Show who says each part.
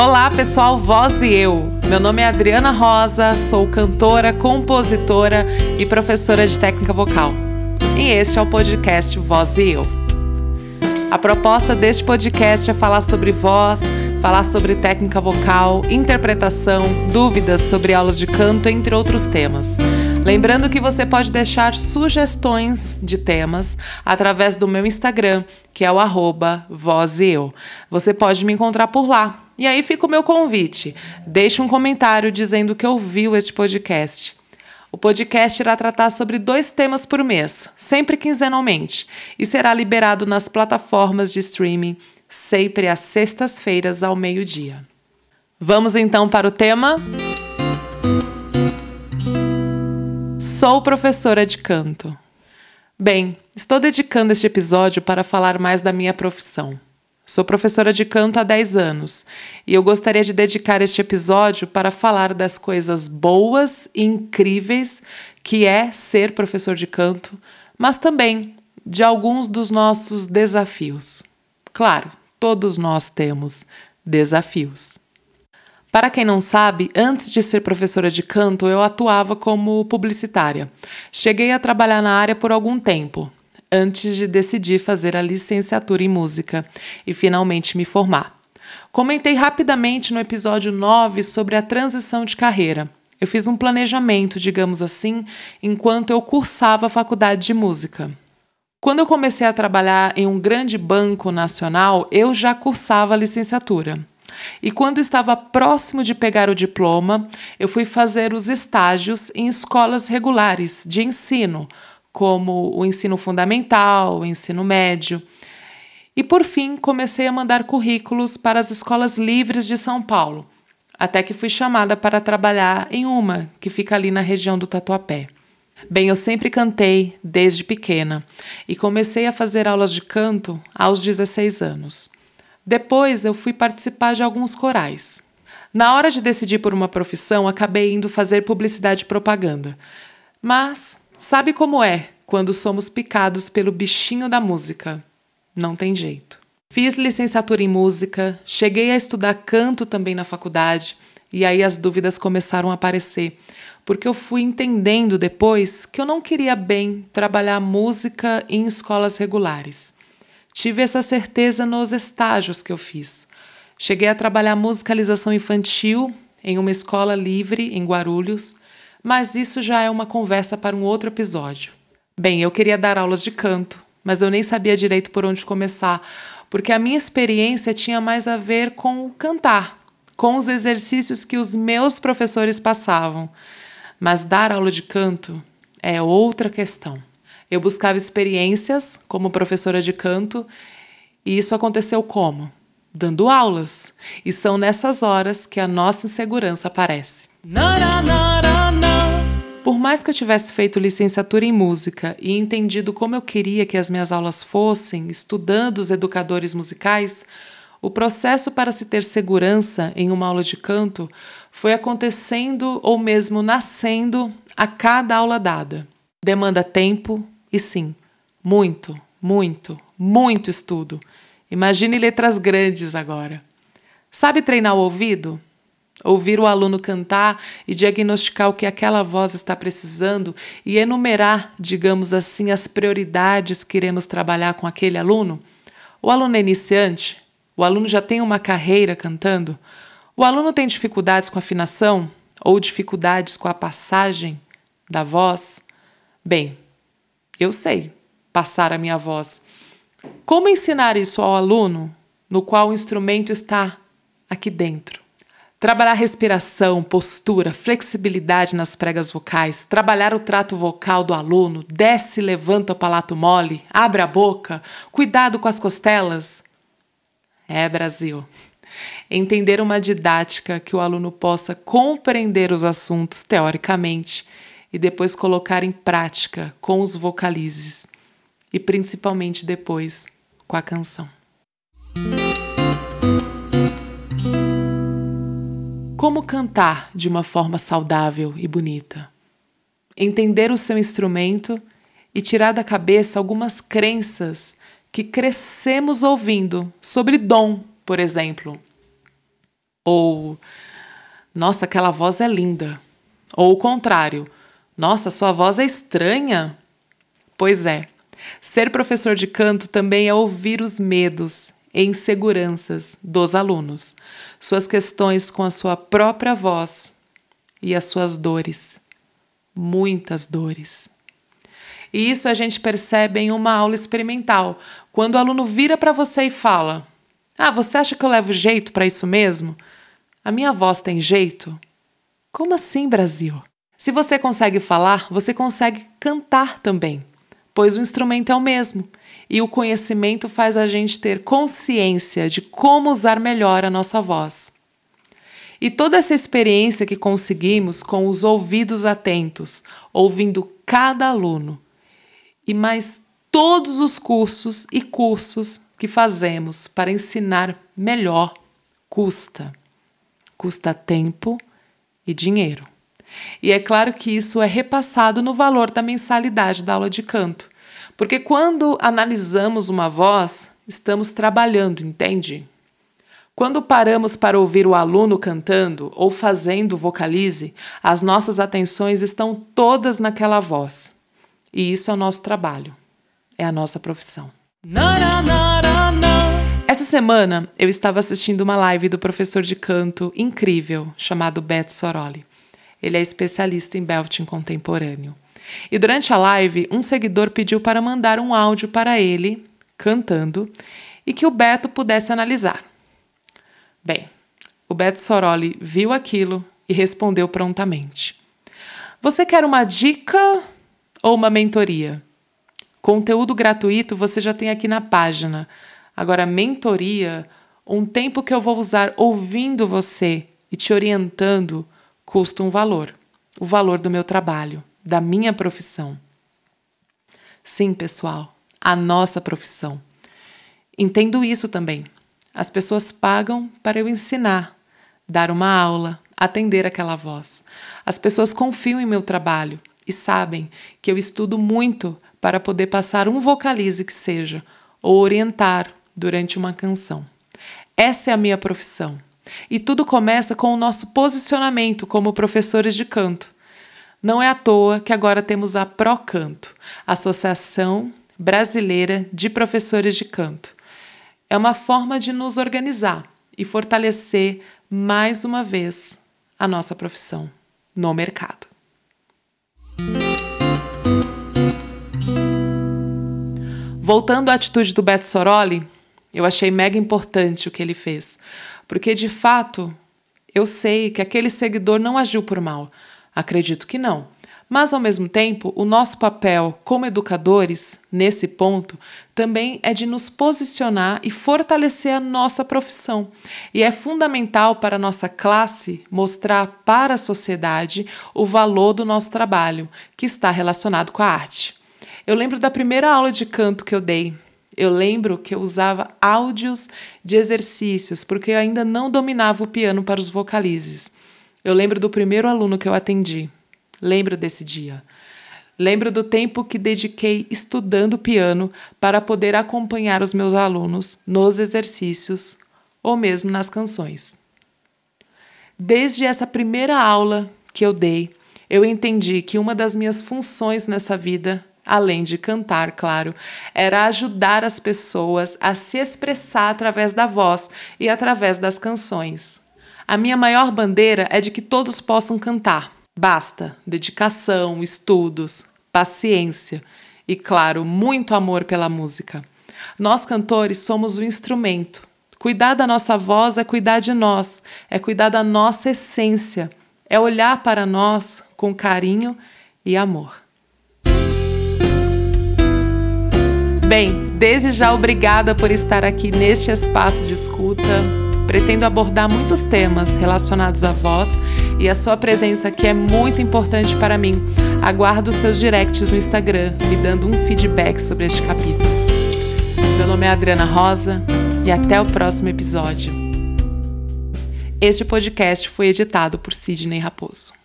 Speaker 1: Olá, pessoal, Voz e Eu. Meu nome é Adriana Rosa, sou cantora, compositora e professora de técnica vocal. E este é o podcast Voz e Eu. A proposta deste podcast é falar sobre voz, falar sobre técnica vocal, interpretação, dúvidas sobre aulas de canto, entre outros temas. Lembrando que você pode deixar sugestões de temas através do meu Instagram, que é o arroba. Você pode me encontrar por lá. E aí fica o meu convite. Deixe um comentário dizendo que ouviu este podcast. O podcast irá tratar sobre dois temas por mês, sempre quinzenalmente, e será liberado nas plataformas de streaming sempre às sextas-feiras ao meio-dia. Vamos então para o tema? Sou professora de canto. Bem, estou dedicando este episódio para falar mais da minha profissão. Sou professora de canto há 10 anos e eu gostaria de dedicar este episódio para falar das coisas boas e incríveis que é ser professor de canto, mas também de alguns dos nossos desafios. Claro, todos nós temos desafios. Para quem não sabe, antes de ser professora de canto, eu atuava como publicitária. Cheguei a trabalhar na área por algum tempo, antes de decidir fazer a licenciatura em música e finalmente me formar. Comentei rapidamente no episódio 9 sobre a transição de carreira. Eu fiz um planejamento, digamos assim, enquanto eu cursava a faculdade de música. Quando eu comecei a trabalhar em um grande banco nacional, eu já cursava a licenciatura. E quando estava próximo de pegar o diploma, eu fui fazer os estágios em escolas regulares de ensino, como o ensino fundamental, o ensino médio. E por fim, comecei a mandar currículos para as escolas livres de São Paulo, até que fui chamada para trabalhar em uma que fica ali na região do Tatuapé. Bem, eu sempre cantei desde pequena e comecei a fazer aulas de canto aos 16 anos. Depois eu fui participar de alguns corais. Na hora de decidir por uma profissão, acabei indo fazer publicidade e propaganda. Mas sabe como é quando somos picados pelo bichinho da música? Não tem jeito. Fiz licenciatura em música, cheguei a estudar canto também na faculdade, e aí as dúvidas começaram a aparecer, porque eu fui entendendo depois que eu não queria bem trabalhar música em escolas regulares. Tive essa certeza nos estágios que eu fiz. Cheguei a trabalhar musicalização infantil em uma escola livre em Guarulhos, mas isso já é uma conversa para um outro episódio. Bem, eu queria dar aulas de canto, mas eu nem sabia direito por onde começar, porque a minha experiência tinha mais a ver com o cantar, com os exercícios que os meus professores passavam. Mas dar aula de canto é outra questão. Eu buscava experiências como professora de canto e isso aconteceu como? Dando aulas. E são nessas horas que a nossa insegurança aparece. Por mais que eu tivesse feito licenciatura em música e entendido como eu queria que as minhas aulas fossem, estudando os educadores musicais, o processo para se ter segurança em uma aula de canto foi acontecendo ou mesmo nascendo a cada aula dada. Demanda tempo, e sim, muito, muito, muito estudo. Imagine letras grandes agora. Sabe treinar o ouvido? Ouvir o aluno cantar e diagnosticar o que aquela voz está precisando e enumerar, digamos assim, as prioridades que iremos trabalhar com aquele aluno? O aluno é iniciante? O aluno já tem uma carreira cantando? O aluno tem dificuldades com afinação ou dificuldades com a passagem da voz? Bem, eu sei passar a minha voz. Como ensinar isso ao aluno no qual o instrumento está aqui dentro? Trabalhar respiração, postura, flexibilidade nas pregas vocais, trabalhar o trato vocal do aluno, desce, levanta o palato mole, abre a boca, cuidado com as costelas. É, Brasil. Entender uma didática que o aluno possa compreender os assuntos teoricamente e depois colocar em prática com os vocalizes e principalmente depois com a canção. Como cantar de uma forma saudável e bonita? Entender o seu instrumento e tirar da cabeça algumas crenças que crescemos ouvindo sobre dom, por exemplo. Ou, nossa, aquela voz é linda. Ou o contrário, nossa, sua voz é estranha. Pois é, ser professor de canto também é ouvir os medos e inseguranças dos alunos, suas questões com a sua própria voz e as suas dores. Muitas dores. E isso a gente percebe em uma aula experimental, quando o aluno vira para você e fala: Ah, você acha que eu levo jeito para isso mesmo? A minha voz tem jeito? Como assim, Brasil? Se você consegue falar, você consegue cantar também, pois o instrumento é o mesmo e o conhecimento faz a gente ter consciência de como usar melhor a nossa voz. E toda essa experiência que conseguimos com os ouvidos atentos, ouvindo cada aluno, e mais todos os cursos e cursos que fazemos para ensinar melhor, custa. Custa tempo e dinheiro. E é claro que isso é repassado no valor da mensalidade da aula de canto. Porque quando analisamos uma voz, estamos trabalhando, entende? Quando paramos para ouvir o aluno cantando ou fazendo vocalize, as nossas atenções estão todas naquela voz. E isso é o nosso trabalho, é a nossa profissão. Essa semana eu estava assistindo uma live do professor de canto incrível chamado Beto Soroli. Ele é especialista em belting contemporâneo. E durante a live, um seguidor pediu para mandar um áudio para ele, cantando, e que o Beto pudesse analisar. Bem, o Beto Soroli viu aquilo e respondeu prontamente: Você quer uma dica ou uma mentoria? Conteúdo gratuito você já tem aqui na página. Agora, mentoria, um tempo que eu vou usar ouvindo você e te orientando custa um valor o valor do meu trabalho, da minha profissão. Sim, pessoal, a nossa profissão. Entendo isso também. As pessoas pagam para eu ensinar, dar uma aula, atender aquela voz. As pessoas confiam em meu trabalho e sabem que eu estudo muito para poder passar um vocalize que seja ou orientar durante uma canção. Essa é a minha profissão. E tudo começa com o nosso posicionamento como professores de canto. Não é à toa que agora temos a Procanto, Associação Brasileira de Professores de Canto. É uma forma de nos organizar e fortalecer mais uma vez a nossa profissão no mercado. Voltando à atitude do Beto Soroli, eu achei mega importante o que ele fez, porque de fato eu sei que aquele seguidor não agiu por mal. Acredito que não. Mas, ao mesmo tempo, o nosso papel como educadores, nesse ponto, também é de nos posicionar e fortalecer a nossa profissão. E é fundamental para a nossa classe mostrar para a sociedade o valor do nosso trabalho, que está relacionado com a arte. Eu lembro da primeira aula de canto que eu dei, eu lembro que eu usava áudios de exercícios, porque eu ainda não dominava o piano para os vocalizes. Eu lembro do primeiro aluno que eu atendi. Lembro desse dia. Lembro do tempo que dediquei estudando piano para poder acompanhar os meus alunos nos exercícios ou mesmo nas canções. Desde essa primeira aula que eu dei, eu entendi que uma das minhas funções nessa vida além de cantar, claro, era ajudar as pessoas a se expressar através da voz e através das canções. A minha maior bandeira é de que todos possam cantar. Basta dedicação, estudos, paciência e, claro, muito amor pela música. Nós cantores somos o instrumento. Cuidar da nossa voz é cuidar de nós, é cuidar da nossa essência, é olhar para nós com carinho e amor. Bem, desde já obrigada por estar aqui neste espaço de escuta. Pretendo abordar muitos temas relacionados à voz e a sua presença aqui é muito importante para mim. Aguardo seus directs no Instagram, me dando um feedback sobre este capítulo. Meu nome é Adriana Rosa e até o próximo episódio. Este podcast foi editado por Sidney Raposo.